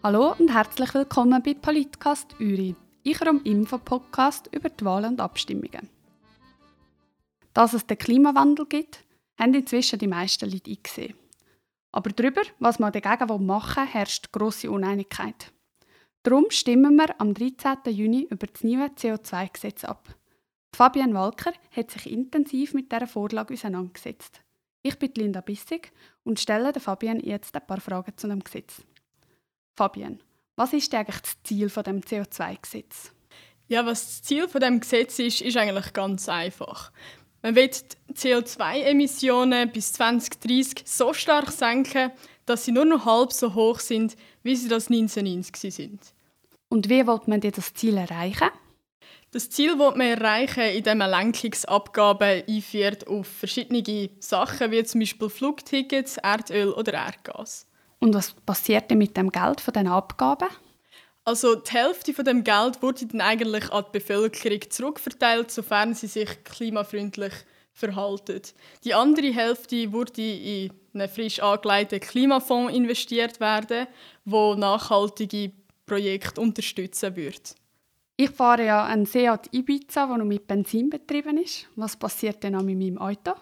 Hallo und herzlich willkommen bei Politcast Uri, ihrem Infopodcast über die Wahlen und Abstimmungen. Dass es den Klimawandel gibt, haben inzwischen die meisten Leute eingesehen. Aber darüber, was man dagegen machen will, herrscht grosse Uneinigkeit. Darum stimmen wir am 13. Juni über das neue CO2-Gesetz ab. Fabian Walker hat sich intensiv mit dieser Vorlage auseinandergesetzt. Ich bin Linda Bissig und stelle Fabian jetzt ein paar Fragen zu dem Gesetz. Fabian, was ist eigentlich das Ziel von dem CO2-Gesetz? Ja, was das Ziel von dem Gesetz ist, ist eigentlich ganz einfach. Man will die CO2-Emissionen bis 2030 so stark senken, dass sie nur noch halb so hoch sind, wie sie das 1990 sind. Und wie will man das Ziel erreichen? Das Ziel will man erreichen, indem man Lenkungsabgaben einführt auf verschiedene Sachen, wie zum Beispiel Flugtickets, Erdöl oder Erdgas. Und was passiert denn mit dem Geld von den Abgaben? Also die Hälfte von dem Geld wurde dann eigentlich an die Bevölkerung zurückverteilt, sofern sie sich klimafreundlich verhalten. Die andere Hälfte wurde in einen frisch angelegten Klimafonds investiert werden, wo nachhaltige Projekte unterstützen wird. Ich fahre ja einen Seat Ibiza, der noch mit Benzin betrieben ist. Was passiert denn mit meinem Auto?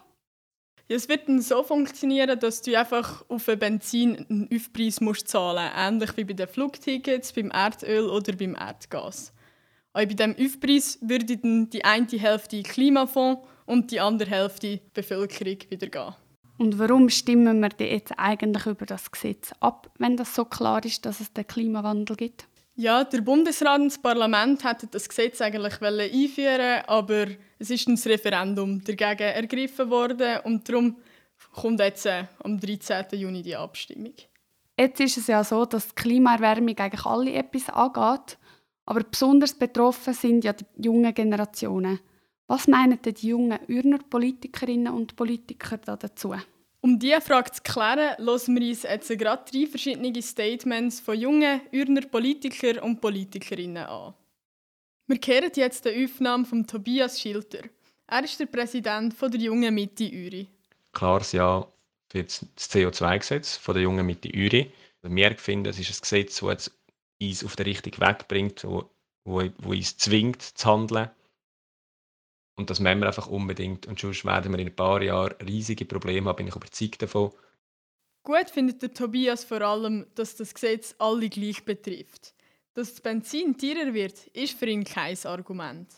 Ja, es wird dann so funktionieren, dass du einfach auf einen Benzin einen Aufpreis musst zahlen musst. Ähnlich wie bei den Flugtickets, beim Erdöl oder beim Erdgas. Auch bei diesem Aufpreis würde dann die eine Hälfte Klimafonds und die andere Hälfte Bevölkerung wieder gehen. Und warum stimmen wir denn jetzt eigentlich über das Gesetz ab, wenn das so klar ist, dass es den Klimawandel gibt? Ja, der Bundesrat und das Parlament hätten das Gesetz eigentlich einführen aber es ist ein Referendum dagegen ergriffen worden und darum kommt jetzt äh, am 13. Juni die Abstimmung. Jetzt ist es ja so, dass die Klimaerwärmung eigentlich alle etwas angeht, aber besonders betroffen sind ja die jungen Generationen. Was meinen die jungen Ürner Politikerinnen und Politiker dazu? Um diese Frage zu klären, hören wir uns jetzt gerade drei verschiedene Statements von jungen Ürner Politikern und Politikerinnen an. Wir kehren jetzt die Aufnahme von Tobias Schilter. Er ist der Präsident der Jungen Mitte Uri. Klares Ja für das CO2-Gesetz der Jungen Mitte Uri. Wir finden, es ist ein Gesetz, das uns auf den richtigen Weg bringt, wo, wo, wo uns zwingt zu handeln und das müssen wir einfach unbedingt. Und sonst werden wir in ein paar Jahren riesige Probleme haben, bin ich überzeugt davon. Gut findet der Tobias vor allem, dass das Gesetz alle gleich betrifft. Dass das Benzin teurer wird, ist für ihn kein Argument.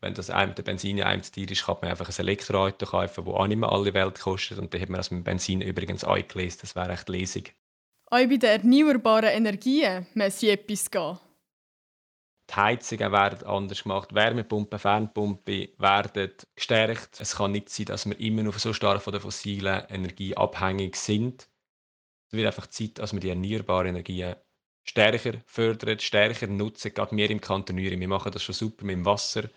Wenn das einem der Benzin einem zu teuer ist, kann man einfach ein Elektroauto kaufen, das auch nicht mehr alle Welt kostet. Und dann hat man das mit Benzin übrigens eingelesen. Das wäre echt lesig. Auch bei den erneuerbaren Energien muss etwas gehen. Die Heizungen werden anders gemacht, Wärmepumpen, Fernpumpen werden gestärkt. Es kann nicht sein, dass wir immer noch so stark von der fossilen Energie abhängig sind. Es wird einfach Zeit, dass wir die erneuerbaren Energien stärker fördern, stärker nutzen. Gerade wir im Kanton Uri, wir machen das schon super mit dem Wasser.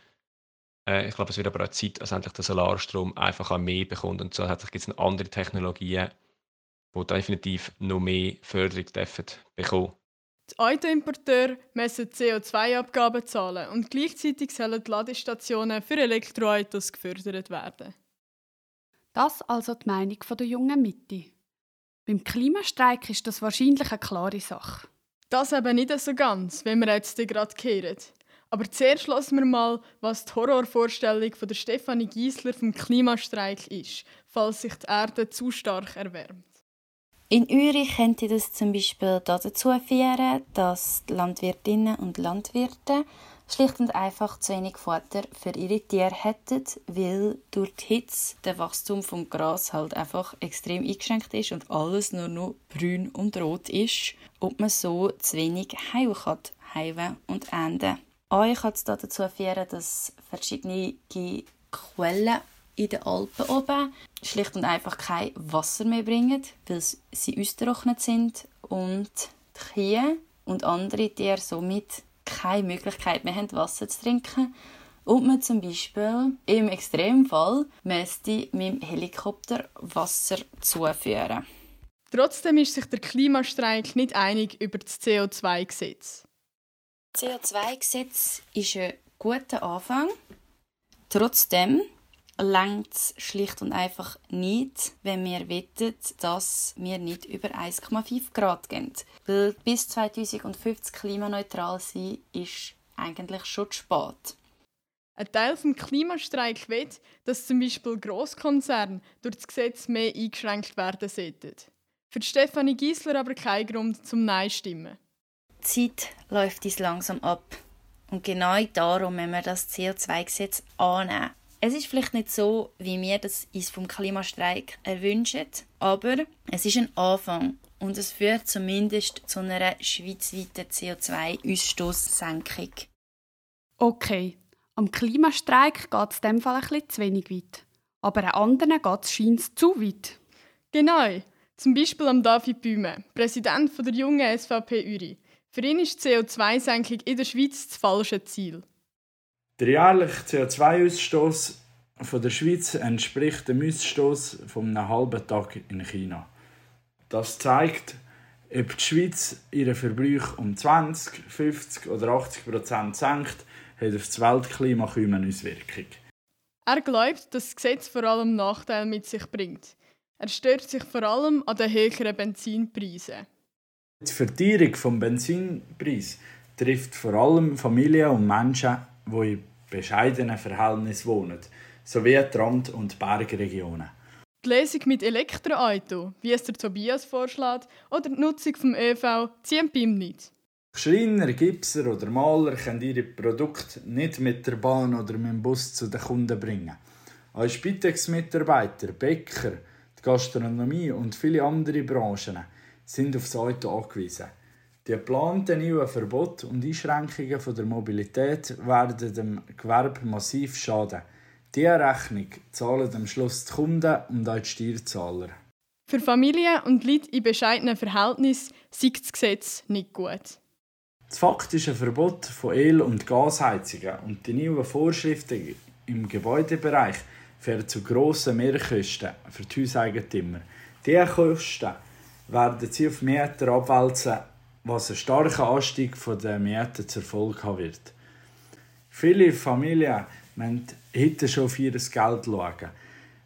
Äh, ich glaube, es wird aber auch Zeit, dass endlich der Solarstrom einfach auch mehr bekommt. Und zusätzlich gibt es andere Technologien, die definitiv noch mehr Förderung dürfen bekommen die Autoimporteure müssen CO2-Abgaben zahlen und gleichzeitig sollen die Ladestationen für Elektroautos gefördert werden. Das also die Meinung der jungen Mitte. Beim Klimastreik ist das wahrscheinlich eine klare Sache. Das eben nicht so ganz, wenn wir jetzt gerade kehren. Aber zuerst lassen wir mal, was die Horrorvorstellung von der Stefanie Giesler vom Klimastreik ist, falls sich die Erde zu stark erwärmt. In Uri könnte das zum Beispiel dazu führen, dass die Landwirtinnen und Landwirte schlicht und einfach zu wenig Futter für ihre Tiere hätten, weil durch die Hitze der Wachstum vom Gras halt einfach extrem eingeschränkt ist und alles nur noch grün und rot ist und man so zu wenig Heu kann, heiven und ernten. Auch kann es dazu führen, dass verschiedene Quellen in den Alpen oben schlicht und einfach kein Wasser mehr bringen, weil sie ausgetrocknet sind und die Kühe und andere Tiere somit keine Möglichkeit mehr haben, Wasser zu trinken. Und man zum Beispiel im Extremfall müsste mit dem Helikopter Wasser zuführen. Trotzdem ist sich der Klimastreik nicht einig über das CO2-Gesetz. Das CO2-Gesetz ist ein guter Anfang. Trotzdem längt es schlicht und einfach nicht, wenn wir wettet, dass wir nicht über 1,5 Grad gehen. Weil bis 2050 klimaneutral sein ist eigentlich schon zu spät. Ein Teil des Klimastreik will, dass zum Beispiel Grosskonzerne durch das Gesetz mehr eingeschränkt werden sollten. Für Stefanie Giesler aber kein Grund zum Nein stimmen. Die Zeit läuft uns langsam ab. Und genau darum müssen wir das CO2-Gesetz annehmen. Es ist vielleicht nicht so, wie wir das uns vom Klimastreik erwünschen, aber es ist ein Anfang und es führt zumindest zu einer schweizweiten CO2-Ausstoßsenkung. Okay, am Klimastreik geht es in dem Fall ein bisschen zu wenig weit. Aber an anderen geht es scheint zu weit. Genau, zum Beispiel am David Büme, Präsident der jungen SVP Uri. Für ihn ist die CO2-Senkung in der Schweiz das falsche Ziel. Der jährliche CO2-Ausstoß der Schweiz entspricht dem Ausstoß von einem halben Tag in China. Das zeigt, ob die Schweiz ihren Verbrauch um 20, 50 oder 80 Prozent senkt, hat auf das Weltklima kaum Auswirkung. Er glaubt, dass das Gesetz vor allem Nachteile mit sich bringt. Er stört sich vor allem an den höheren Benzinpreisen. Die Verteuerung des Benzinpreis trifft vor allem Familien und Menschen, die in bescheidenen Verhältnissen wohnen, sowie die Rand- und Bergregionen. Die Lesung mit Elektroauto, wie es der Tobias vorschlägt, oder die Nutzung des ÖV ziehen bei ihm nicht. Schreiner, Gipser oder Maler können ihre Produkte nicht mit der Bahn oder mit dem Bus zu den Kunden bringen. Als Spitex-Mitarbeiter, Bäcker, die Gastronomie und viele andere Branchen sind auf das Auto angewiesen. Die geplanten neuen Verbote und Einschränkungen der Mobilität werden dem Gewerbe massiv schaden. Diese Rechnung zahlen am Schluss die Kunden und auch die Steuerzahler. Für Familien und Leute in bescheidenen Verhältnissen sieht das Gesetz nicht gut. Das faktische Verbot von El- und Gasheizungen und die neuen Vorschriften im Gebäudebereich führen zu grossen Mehrkosten für die Hauseigentümer. Diese Kosten werden sie auf Mieter abwälzen, was einen starken Anstieg der Mieten zur Folge haben wird. Viele Familien müssen heute schon auf ihr Geld schauen.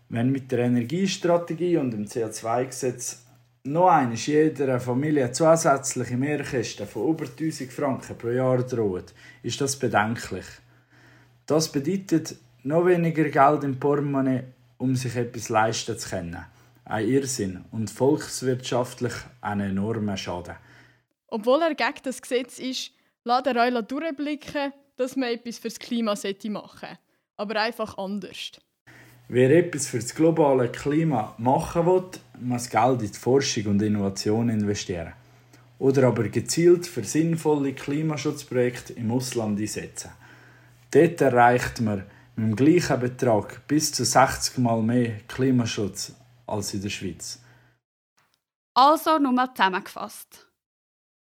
Wenn mit der Energiestrategie und dem CO2-Gesetz noch einmal jeder Familie zusätzliche Mehrkosten von über 1000 Franken pro Jahr drohen, ist das bedenklich. Das bedeutet noch weniger Geld im Portemonnaie, um sich etwas leisten zu können. Ein Irrsinn und volkswirtschaftlich ein enormer Schaden. Obwohl er gegen das Gesetz ist, lässt er euch durchblicken, dass man etwas für das Klima machen sollte. Aber einfach anders. Wer etwas für das globale Klima machen will, muss Geld in die Forschung und Innovation investieren. Oder aber gezielt für sinnvolle Klimaschutzprojekte im Ausland einsetzen. Dort erreicht man mit dem gleichen Betrag bis zu 60 Mal mehr Klimaschutz als in der Schweiz. Also nochmal zusammengefasst.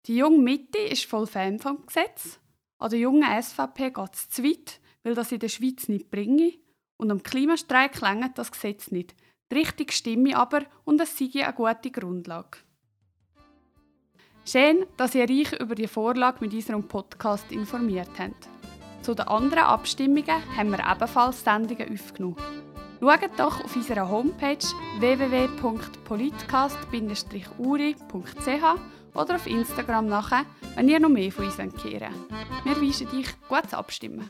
Die junge Mitte ist voll Fan vom Gesetz. An der jungen SVP geht es zu weit, weil das in der Schweiz nicht bringe. Und am Klimastreik längert das Gesetz nicht. Die richtige Stimme aber und es sei eine gute Grundlage. Schön, dass ihr euch über die Vorlage mit unserem Podcast informiert habt. Zu den anderen Abstimmungen haben wir ebenfalls Sendungen aufgenommen. Schaut doch auf unserer Homepage www.politcast-uri.ch oder auf Instagram nachher, wenn ihr noch mehr von uns hören wollt. Wir wünschen euch gutes Abstimmen.